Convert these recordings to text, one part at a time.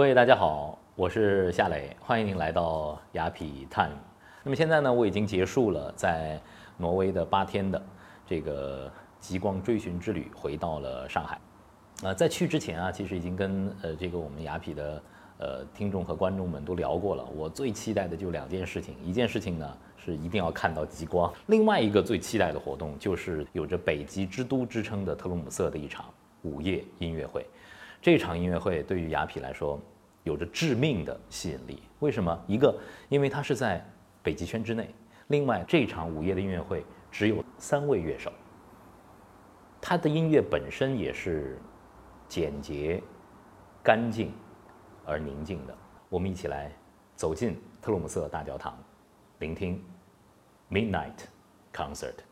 各位大家好，我是夏磊，欢迎您来到雅痞 Time。那么现在呢，我已经结束了在挪威的八天的这个极光追寻之旅，回到了上海。呃，在去之前啊，其实已经跟呃这个我们雅痞的呃听众和观众们都聊过了。我最期待的就两件事情，一件事情呢是一定要看到极光，另外一个最期待的活动就是有着北极之都之称的特鲁姆瑟的一场午夜音乐会。这场音乐会对于雅痞来说有着致命的吸引力。为什么？一个，因为它是在北极圈之内；另外，这场午夜的音乐会只有三位乐手，它的音乐本身也是简洁、干净而宁静的。我们一起来走进特鲁姆瑟大教堂，聆听 Midnight Concert。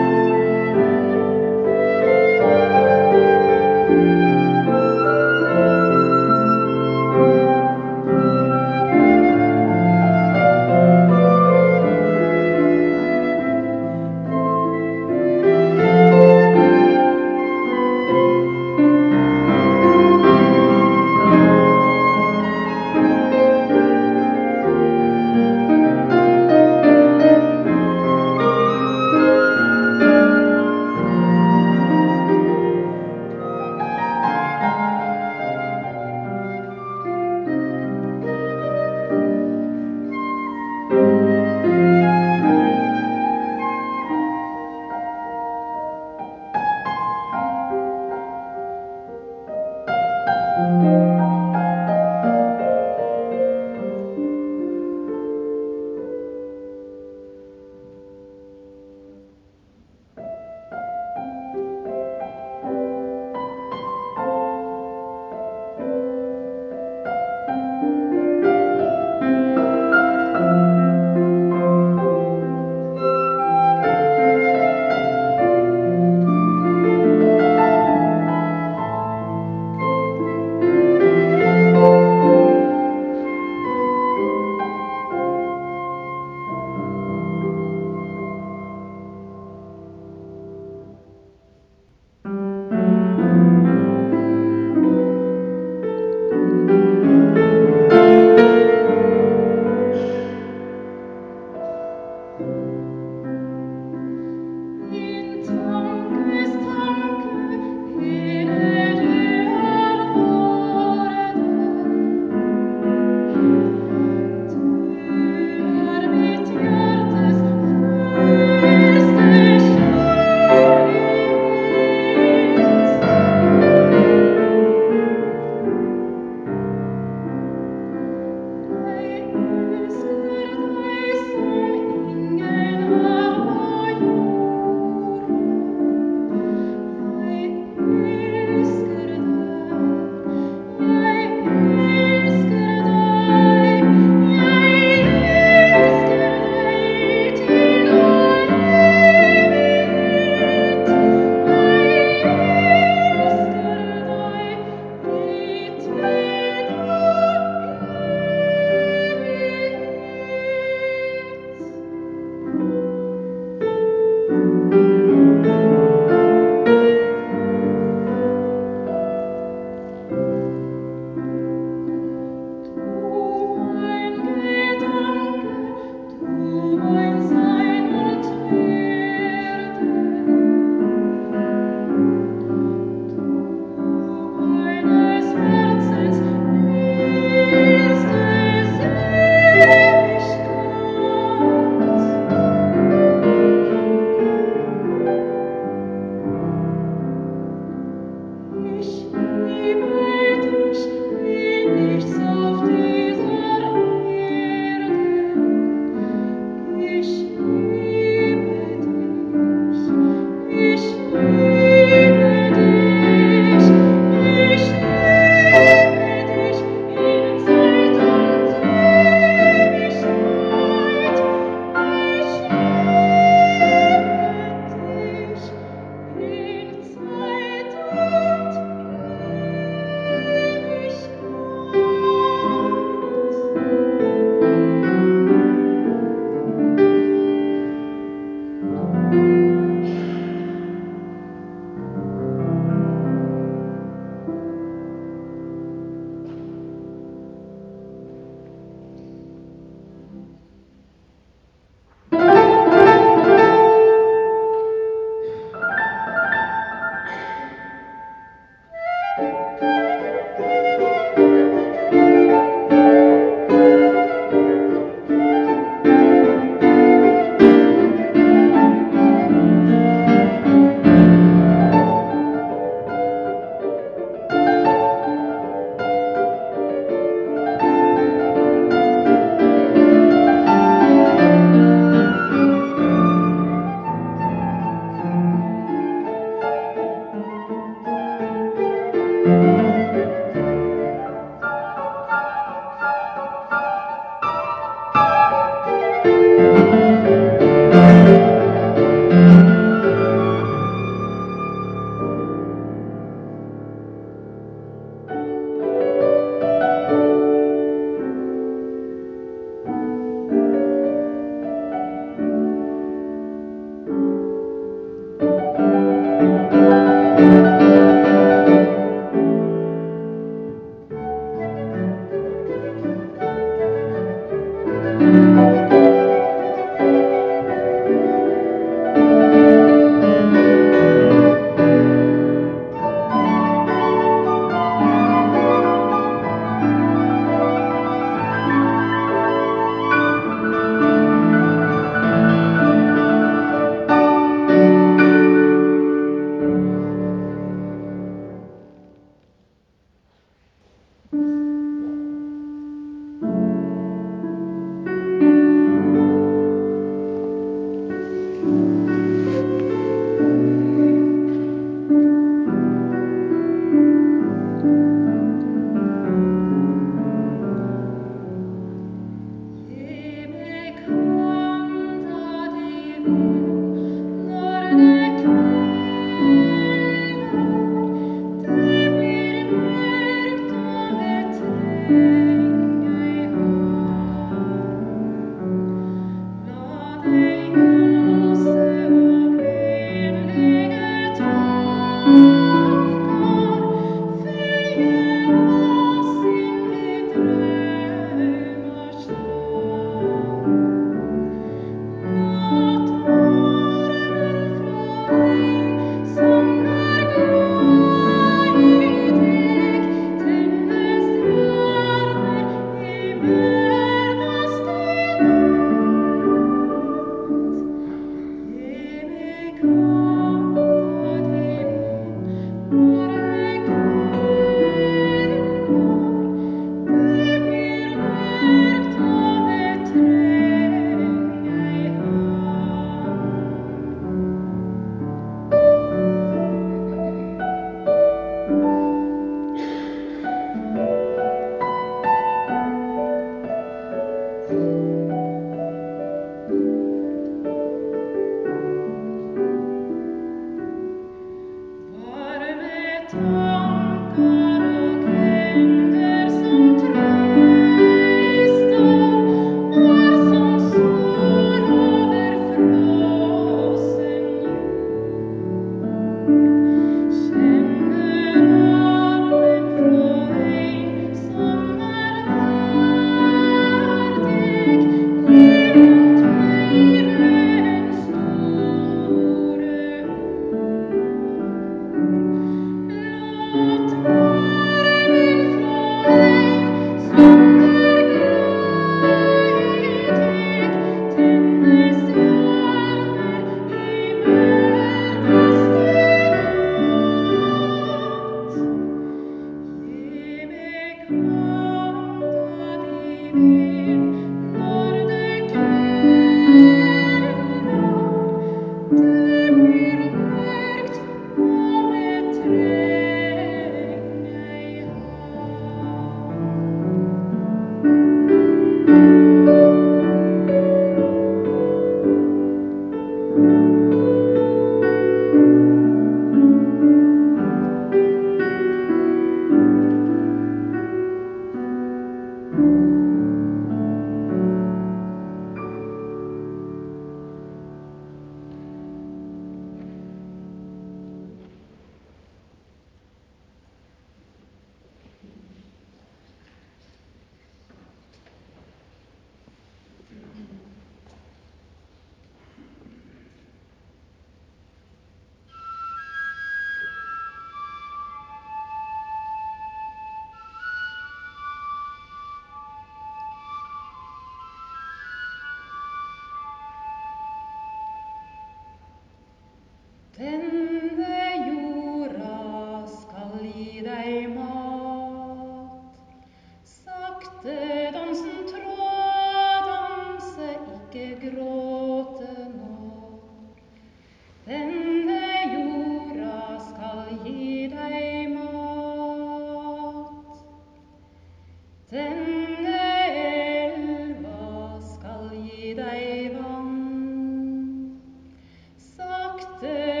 say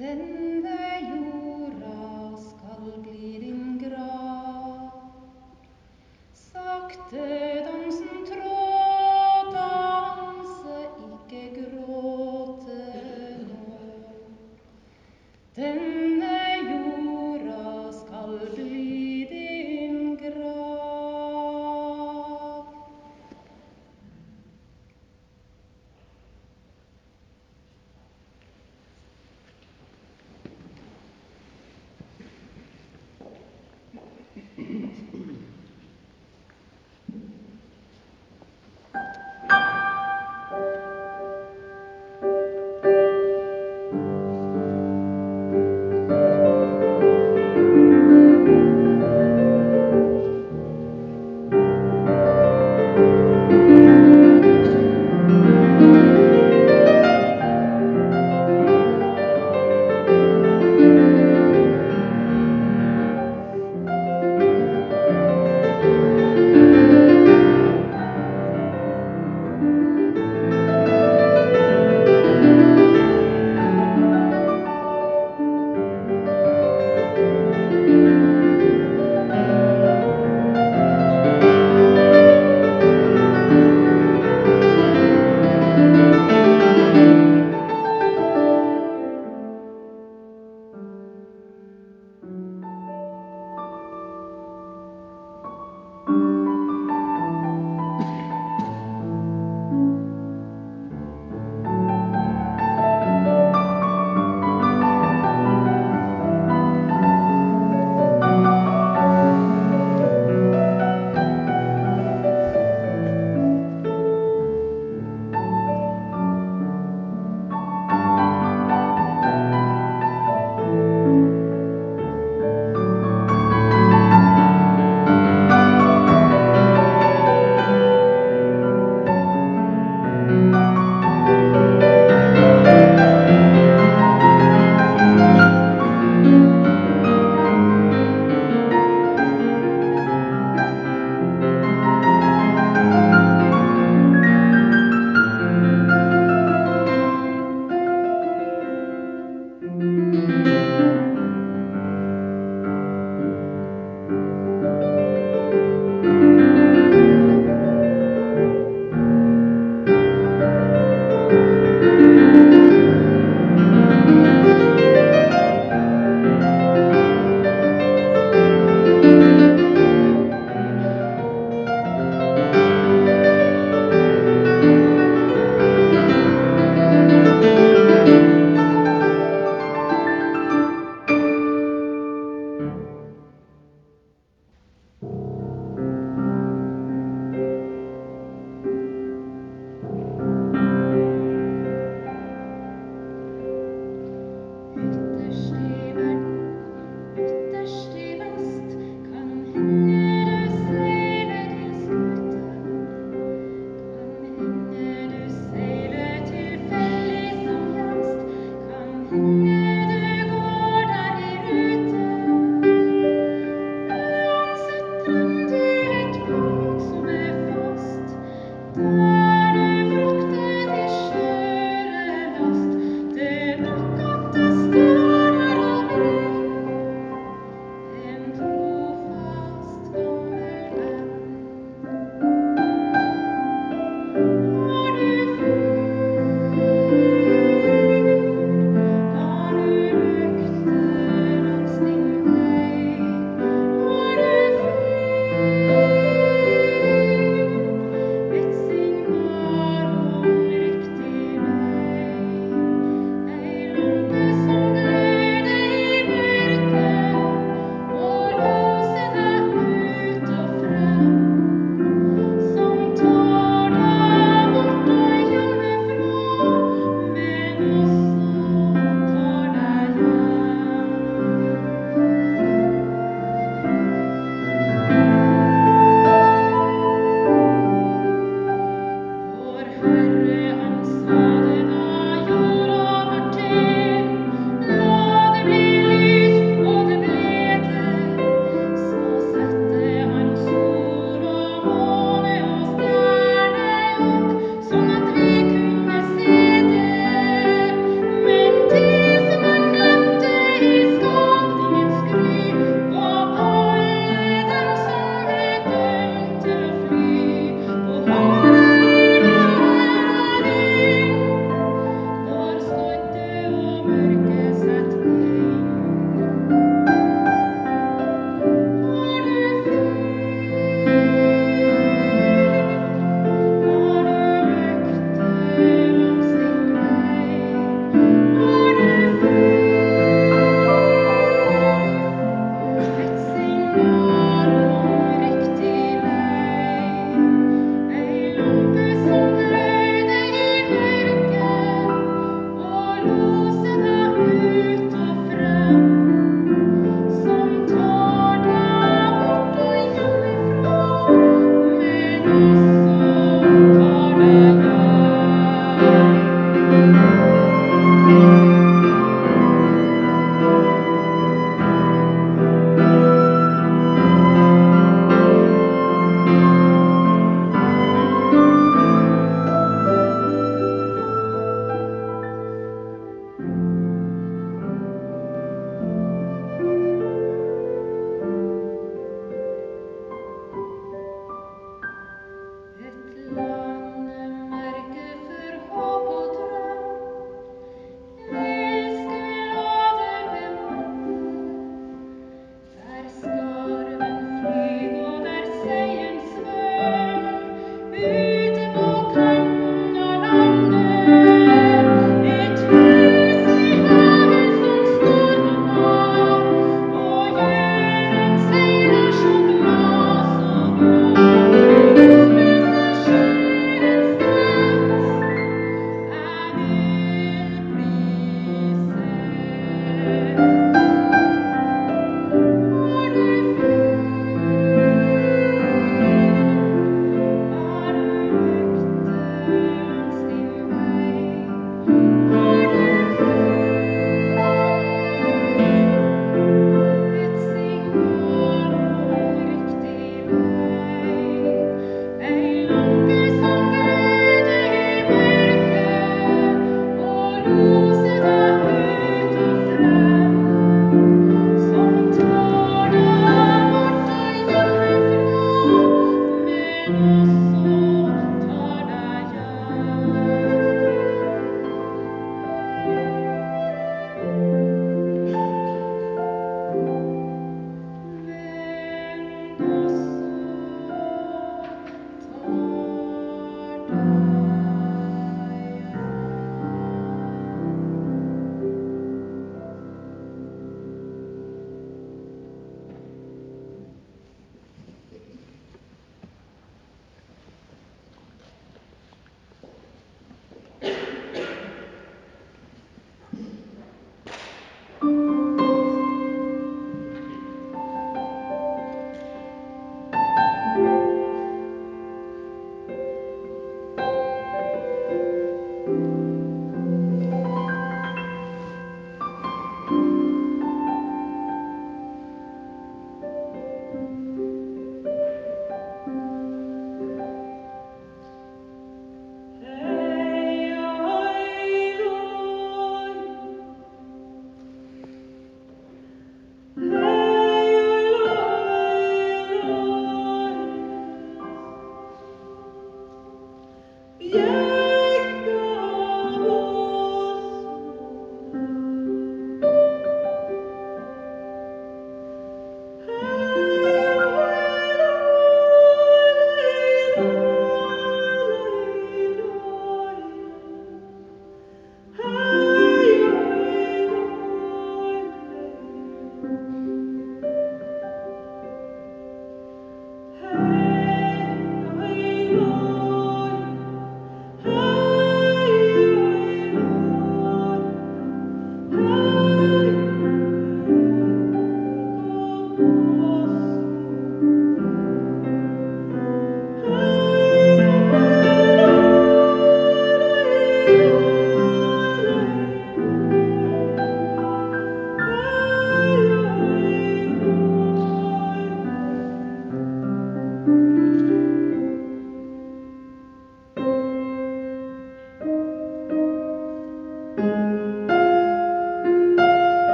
Denne jorda skal bli din grav. Sakte